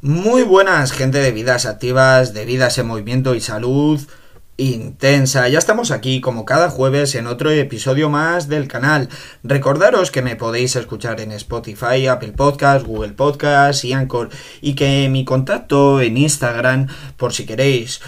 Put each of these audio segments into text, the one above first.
Muy buenas, gente de vidas activas, de vidas en movimiento y salud intensa. Ya estamos aquí como cada jueves en otro episodio más del canal. Recordaros que me podéis escuchar en Spotify, Apple Podcast, Google Podcast y Anchor y que mi contacto en Instagram por si queréis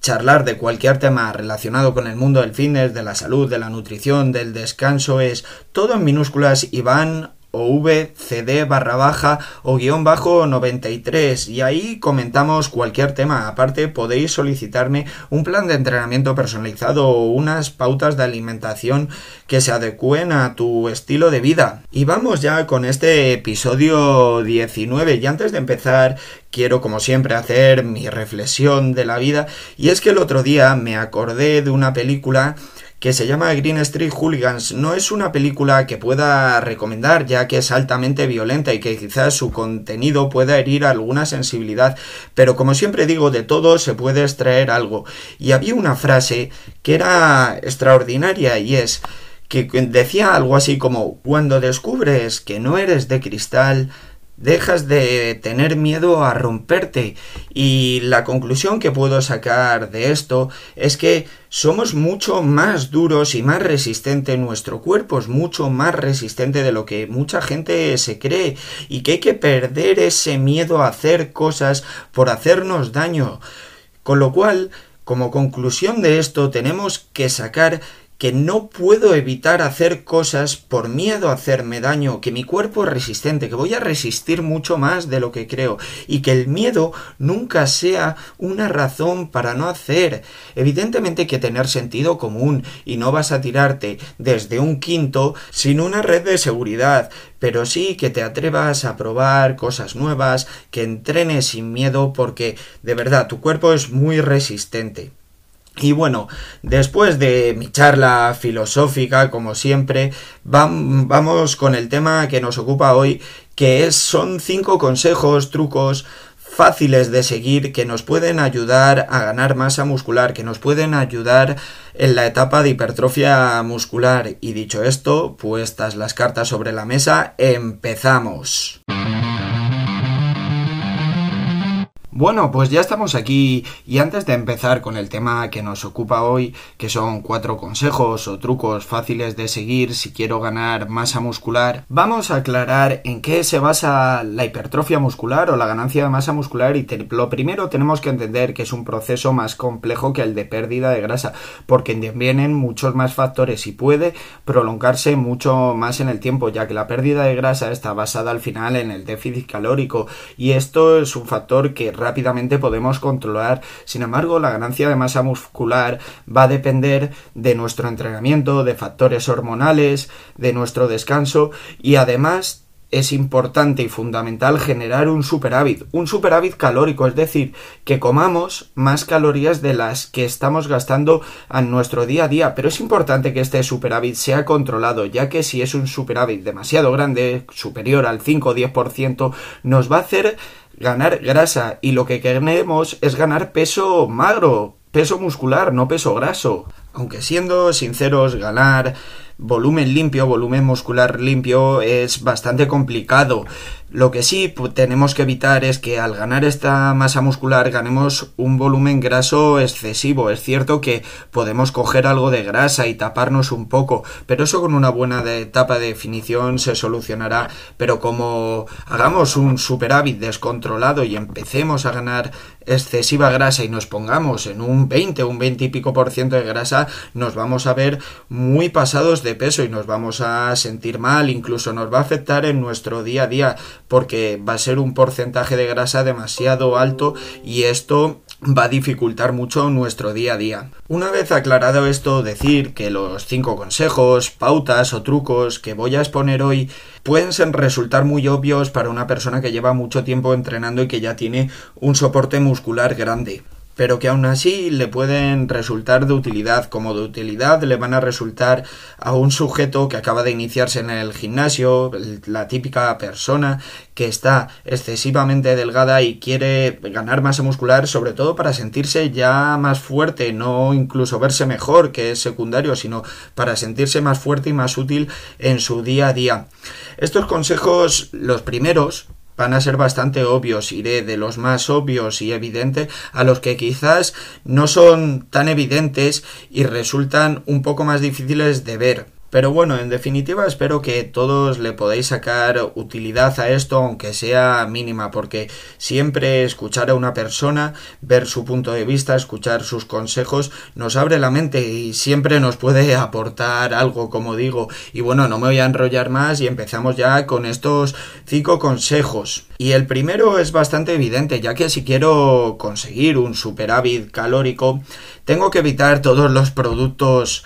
charlar de cualquier tema relacionado con el mundo del fitness, de la salud, de la nutrición, del descanso es todo en minúsculas Iván o vcd barra baja o guion bajo 93 y ahí comentamos cualquier tema. Aparte podéis solicitarme un plan de entrenamiento personalizado o unas pautas de alimentación que se adecúen a tu estilo de vida. Y vamos ya con este episodio 19 y antes de empezar quiero como siempre hacer mi reflexión de la vida y es que el otro día me acordé de una película que se llama Green Street Hooligans. No es una película que pueda recomendar ya que es altamente violenta y que quizás su contenido pueda herir alguna sensibilidad, pero como siempre digo, de todo se puede extraer algo. Y había una frase que era extraordinaria y es que decía algo así como cuando descubres que no eres de cristal, dejas de tener miedo a romperte. Y la conclusión que puedo sacar de esto es que somos mucho más duros y más resistente nuestro cuerpo es mucho más resistente de lo que mucha gente se cree y que hay que perder ese miedo a hacer cosas por hacernos daño. Con lo cual como conclusión de esto tenemos que sacar que no puedo evitar hacer cosas por miedo a hacerme daño, que mi cuerpo es resistente, que voy a resistir mucho más de lo que creo y que el miedo nunca sea una razón para no hacer. Evidentemente que tener sentido común y no vas a tirarte desde un quinto sin una red de seguridad, pero sí que te atrevas a probar cosas nuevas, que entrenes sin miedo porque de verdad tu cuerpo es muy resistente. Y bueno, después de mi charla filosófica, como siempre, vamos con el tema que nos ocupa hoy, que es, son cinco consejos, trucos fáciles de seguir que nos pueden ayudar a ganar masa muscular, que nos pueden ayudar en la etapa de hipertrofia muscular. Y dicho esto, puestas las cartas sobre la mesa, empezamos. Bueno, pues ya estamos aquí. Y antes de empezar con el tema que nos ocupa hoy, que son cuatro consejos o trucos fáciles de seguir si quiero ganar masa muscular, vamos a aclarar en qué se basa la hipertrofia muscular o la ganancia de masa muscular. Y lo primero tenemos que entender que es un proceso más complejo que el de pérdida de grasa, porque vienen muchos más factores y puede prolongarse mucho más en el tiempo, ya que la pérdida de grasa está basada al final en el déficit calórico. Y esto es un factor que rápidamente podemos controlar. Sin embargo, la ganancia de masa muscular va a depender de nuestro entrenamiento, de factores hormonales, de nuestro descanso y además es importante y fundamental generar un superávit, un superávit calórico, es decir, que comamos más calorías de las que estamos gastando en nuestro día a día, pero es importante que este superávit sea controlado, ya que si es un superávit demasiado grande, superior al 5 o 10%, nos va a hacer ganar grasa y lo que queremos es ganar peso magro, peso muscular, no peso graso. Aunque siendo sinceros, ganar volumen limpio, volumen muscular limpio es bastante complicado. Lo que sí tenemos que evitar es que al ganar esta masa muscular ganemos un volumen graso excesivo. Es cierto que podemos coger algo de grasa y taparnos un poco, pero eso con una buena etapa de definición se solucionará. Pero como hagamos un superávit descontrolado y empecemos a ganar excesiva grasa y nos pongamos en un 20, un 20 y pico por ciento de grasa, nos vamos a ver muy pasados de peso y nos vamos a sentir mal, incluso nos va a afectar en nuestro día a día porque va a ser un porcentaje de grasa demasiado alto y esto va a dificultar mucho nuestro día a día. Una vez aclarado esto, decir que los cinco consejos, pautas o trucos que voy a exponer hoy pueden resultar muy obvios para una persona que lleva mucho tiempo entrenando y que ya tiene un soporte muscular grande pero que aún así le pueden resultar de utilidad, como de utilidad le van a resultar a un sujeto que acaba de iniciarse en el gimnasio, la típica persona que está excesivamente delgada y quiere ganar masa muscular, sobre todo para sentirse ya más fuerte, no incluso verse mejor, que es secundario, sino para sentirse más fuerte y más útil en su día a día. Estos consejos, los primeros, van a ser bastante obvios. Iré de los más obvios y evidentes a los que quizás no son tan evidentes y resultan un poco más difíciles de ver. Pero bueno, en definitiva espero que todos le podáis sacar utilidad a esto, aunque sea mínima, porque siempre escuchar a una persona, ver su punto de vista, escuchar sus consejos, nos abre la mente y siempre nos puede aportar algo, como digo. Y bueno, no me voy a enrollar más y empezamos ya con estos cinco consejos. Y el primero es bastante evidente, ya que si quiero conseguir un superávit calórico, tengo que evitar todos los productos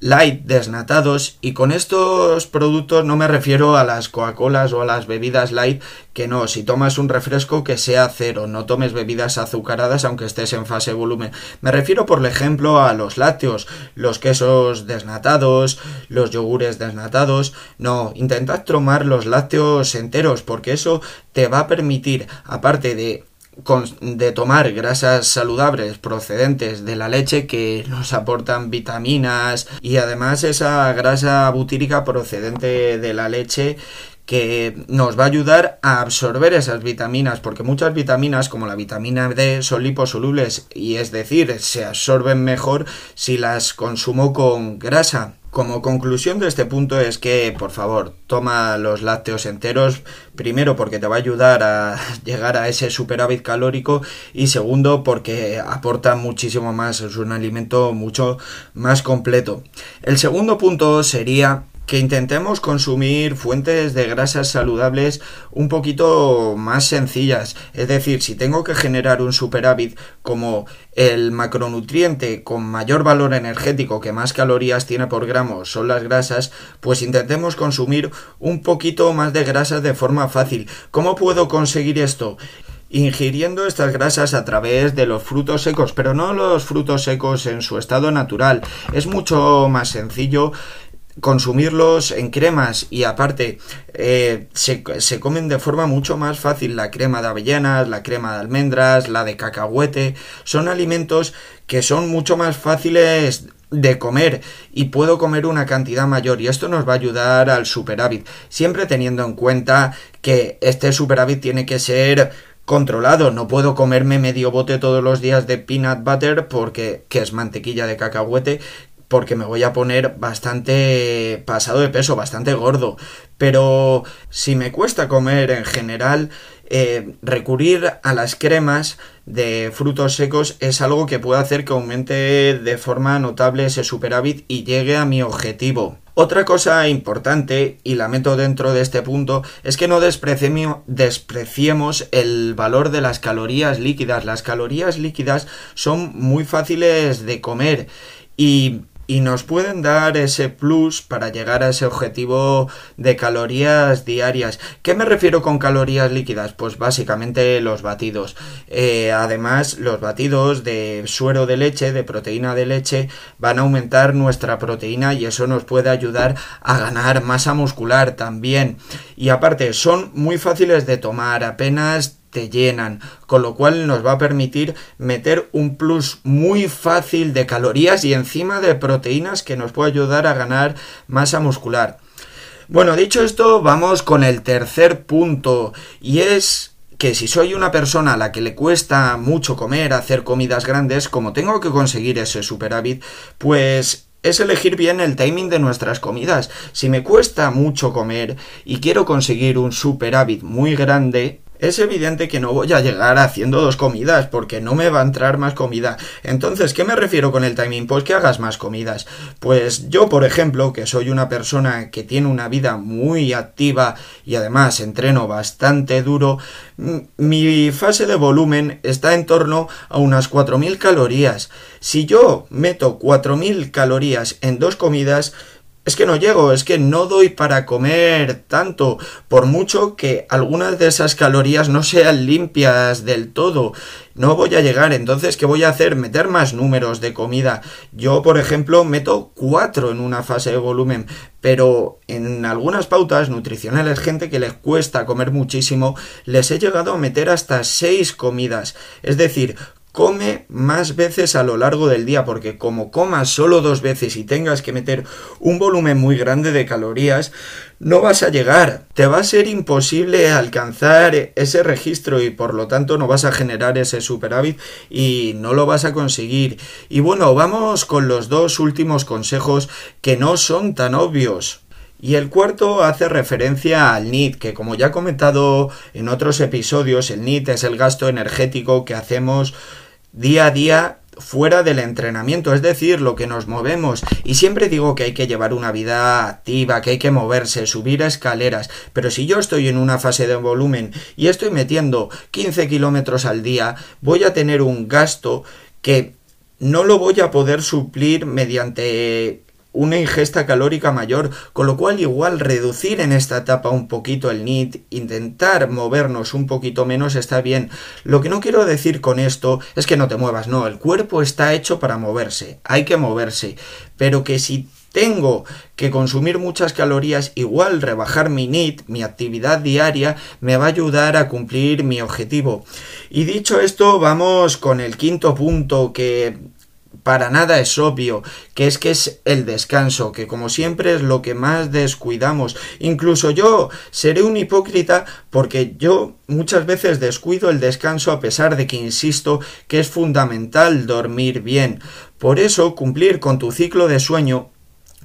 light desnatados y con estos productos no me refiero a las Coca-Colas o a las bebidas light que no, si tomas un refresco que sea cero, no tomes bebidas azucaradas aunque estés en fase volumen. Me refiero por ejemplo a los lácteos, los quesos desnatados, los yogures desnatados. No, intentad tomar los lácteos enteros porque eso te va a permitir, aparte de de tomar grasas saludables procedentes de la leche que nos aportan vitaminas y además esa grasa butírica procedente de la leche que nos va a ayudar a absorber esas vitaminas, porque muchas vitaminas, como la vitamina D, son liposolubles y es decir, se absorben mejor si las consumo con grasa. Como conclusión de este punto es que, por favor, toma los lácteos enteros, primero porque te va a ayudar a llegar a ese superávit calórico y segundo porque aporta muchísimo más, es un alimento mucho más completo. El segundo punto sería que intentemos consumir fuentes de grasas saludables un poquito más sencillas. Es decir, si tengo que generar un superávit como el macronutriente con mayor valor energético que más calorías tiene por gramo son las grasas, pues intentemos consumir un poquito más de grasas de forma fácil. ¿Cómo puedo conseguir esto? ingiriendo estas grasas a través de los frutos secos, pero no los frutos secos en su estado natural. Es mucho más sencillo consumirlos en cremas y aparte eh, se, se, comen de forma mucho más fácil la crema de avellanas, la crema de almendras, la de cacahuete, son alimentos que son mucho más fáciles de comer y puedo comer una cantidad mayor y esto nos va a ayudar al superávit siempre teniendo en cuenta que este superávit tiene que ser controlado. No puedo comerme medio bote todos los días de peanut butter porque que es mantequilla de cacahuete porque me voy a poner bastante pasado de peso, bastante gordo. Pero si me cuesta comer en general, eh, recurrir a las cremas de frutos secos es algo que puede hacer que aumente de forma notable ese superávit y llegue a mi objetivo. Otra cosa importante, y la meto dentro de este punto, es que no despreciemos el valor de las calorías líquidas. Las calorías líquidas son muy fáciles de comer y y nos pueden dar ese plus para llegar a ese objetivo de calorías diarias. ¿Qué me refiero con calorías líquidas? Pues básicamente los batidos. Eh, además, los batidos de suero de leche, de proteína de leche, van a aumentar nuestra proteína y eso nos puede ayudar a ganar masa muscular también. Y aparte, son muy fáciles de tomar, apenas te llenan, con lo cual nos va a permitir meter un plus muy fácil de calorías y encima de proteínas que nos puede ayudar a ganar masa muscular. Bueno, dicho esto, vamos con el tercer punto y es que si soy una persona a la que le cuesta mucho comer, hacer comidas grandes, como tengo que conseguir ese superávit, pues es elegir bien el timing de nuestras comidas. Si me cuesta mucho comer y quiero conseguir un superávit muy grande, es evidente que no voy a llegar haciendo dos comidas porque no me va a entrar más comida. Entonces, ¿qué me refiero con el timing? Pues que hagas más comidas. Pues yo, por ejemplo, que soy una persona que tiene una vida muy activa y además entreno bastante duro, mi fase de volumen está en torno a unas 4.000 calorías. Si yo meto 4.000 calorías en dos comidas, es que no llego, es que no doy para comer tanto, por mucho que algunas de esas calorías no sean limpias del todo. No voy a llegar, entonces, ¿qué voy a hacer? Meter más números de comida. Yo, por ejemplo, meto cuatro en una fase de volumen, pero en algunas pautas nutricionales, gente que les cuesta comer muchísimo, les he llegado a meter hasta seis comidas. Es decir, come más veces a lo largo del día, porque como comas solo dos veces y tengas que meter un volumen muy grande de calorías, no vas a llegar. Te va a ser imposible alcanzar ese registro y por lo tanto no vas a generar ese superávit y no lo vas a conseguir. Y bueno, vamos con los dos últimos consejos que no son tan obvios. Y el cuarto hace referencia al NIT, que como ya he comentado en otros episodios, el NIT es el gasto energético que hacemos día a día fuera del entrenamiento, es decir, lo que nos movemos. Y siempre digo que hay que llevar una vida activa, que hay que moverse, subir escaleras. Pero si yo estoy en una fase de volumen y estoy metiendo 15 kilómetros al día, voy a tener un gasto que no lo voy a poder suplir mediante una ingesta calórica mayor, con lo cual igual reducir en esta etapa un poquito el NIT, intentar movernos un poquito menos está bien. Lo que no quiero decir con esto es que no te muevas, no, el cuerpo está hecho para moverse, hay que moverse, pero que si tengo que consumir muchas calorías, igual rebajar mi NIT, mi actividad diaria, me va a ayudar a cumplir mi objetivo. Y dicho esto, vamos con el quinto punto que para nada es obvio, que es que es el descanso, que como siempre es lo que más descuidamos. Incluso yo seré un hipócrita porque yo muchas veces descuido el descanso a pesar de que insisto que es fundamental dormir bien. Por eso cumplir con tu ciclo de sueño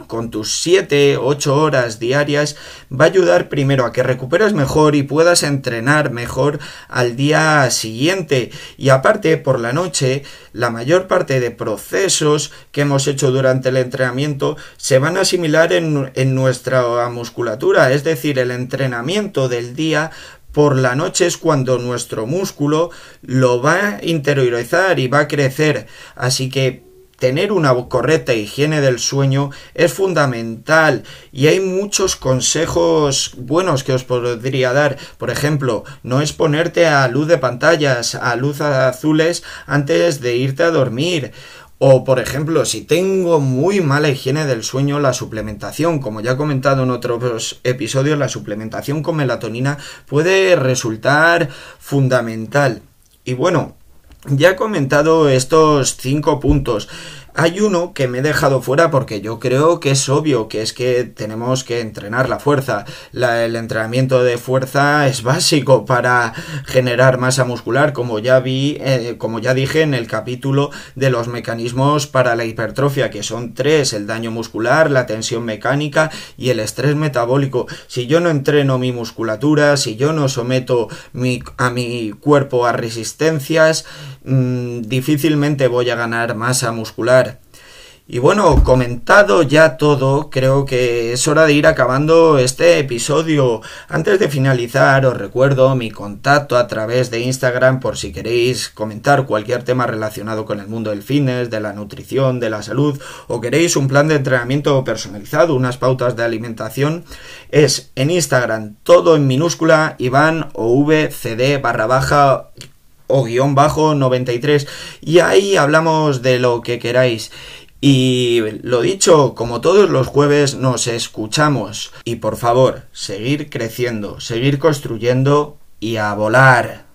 con tus 7, 8 horas diarias va a ayudar primero a que recuperes mejor y puedas entrenar mejor al día siguiente. Y aparte, por la noche, la mayor parte de procesos que hemos hecho durante el entrenamiento se van a asimilar en, en nuestra musculatura. Es decir, el entrenamiento del día por la noche es cuando nuestro músculo lo va a interiorizar y va a crecer. Así que tener una correcta higiene del sueño es fundamental y hay muchos consejos buenos que os podría dar. Por ejemplo, no exponerte a luz de pantallas, a luz azules antes de irte a dormir. O, por ejemplo, si tengo muy mala higiene del sueño, la suplementación, como ya he comentado en otros episodios, la suplementación con melatonina puede resultar fundamental. Y bueno, ya he comentado estos cinco puntos. Hay uno que me he dejado fuera porque yo creo que es obvio, que es que tenemos que entrenar la fuerza. el entrenamiento de fuerza es básico para generar masa muscular, como ya vi, eh, como ya dije en el capítulo de los mecanismos para la hipertrofia, que son tres, el daño muscular, la tensión mecánica y el estrés metabólico. Si yo no entreno mi musculatura, si yo no someto a mi cuerpo a resistencias, mm, difícilmente voy a ganar masa muscular. Y bueno, comentado ya todo, creo que es hora de ir acabando este episodio. Antes de finalizar, os recuerdo mi contacto a través de Instagram por si queréis comentar cualquier tema relacionado con el mundo del fitness, de la nutrición, de la salud, o queréis un plan de entrenamiento personalizado, unas pautas de alimentación. Es en Instagram todo en minúscula, Iván o VCD barra baja o guion bajo 93 y ahí hablamos de lo que queráis. Y lo dicho, como todos los jueves nos escuchamos y por favor, seguir creciendo, seguir construyendo y a volar.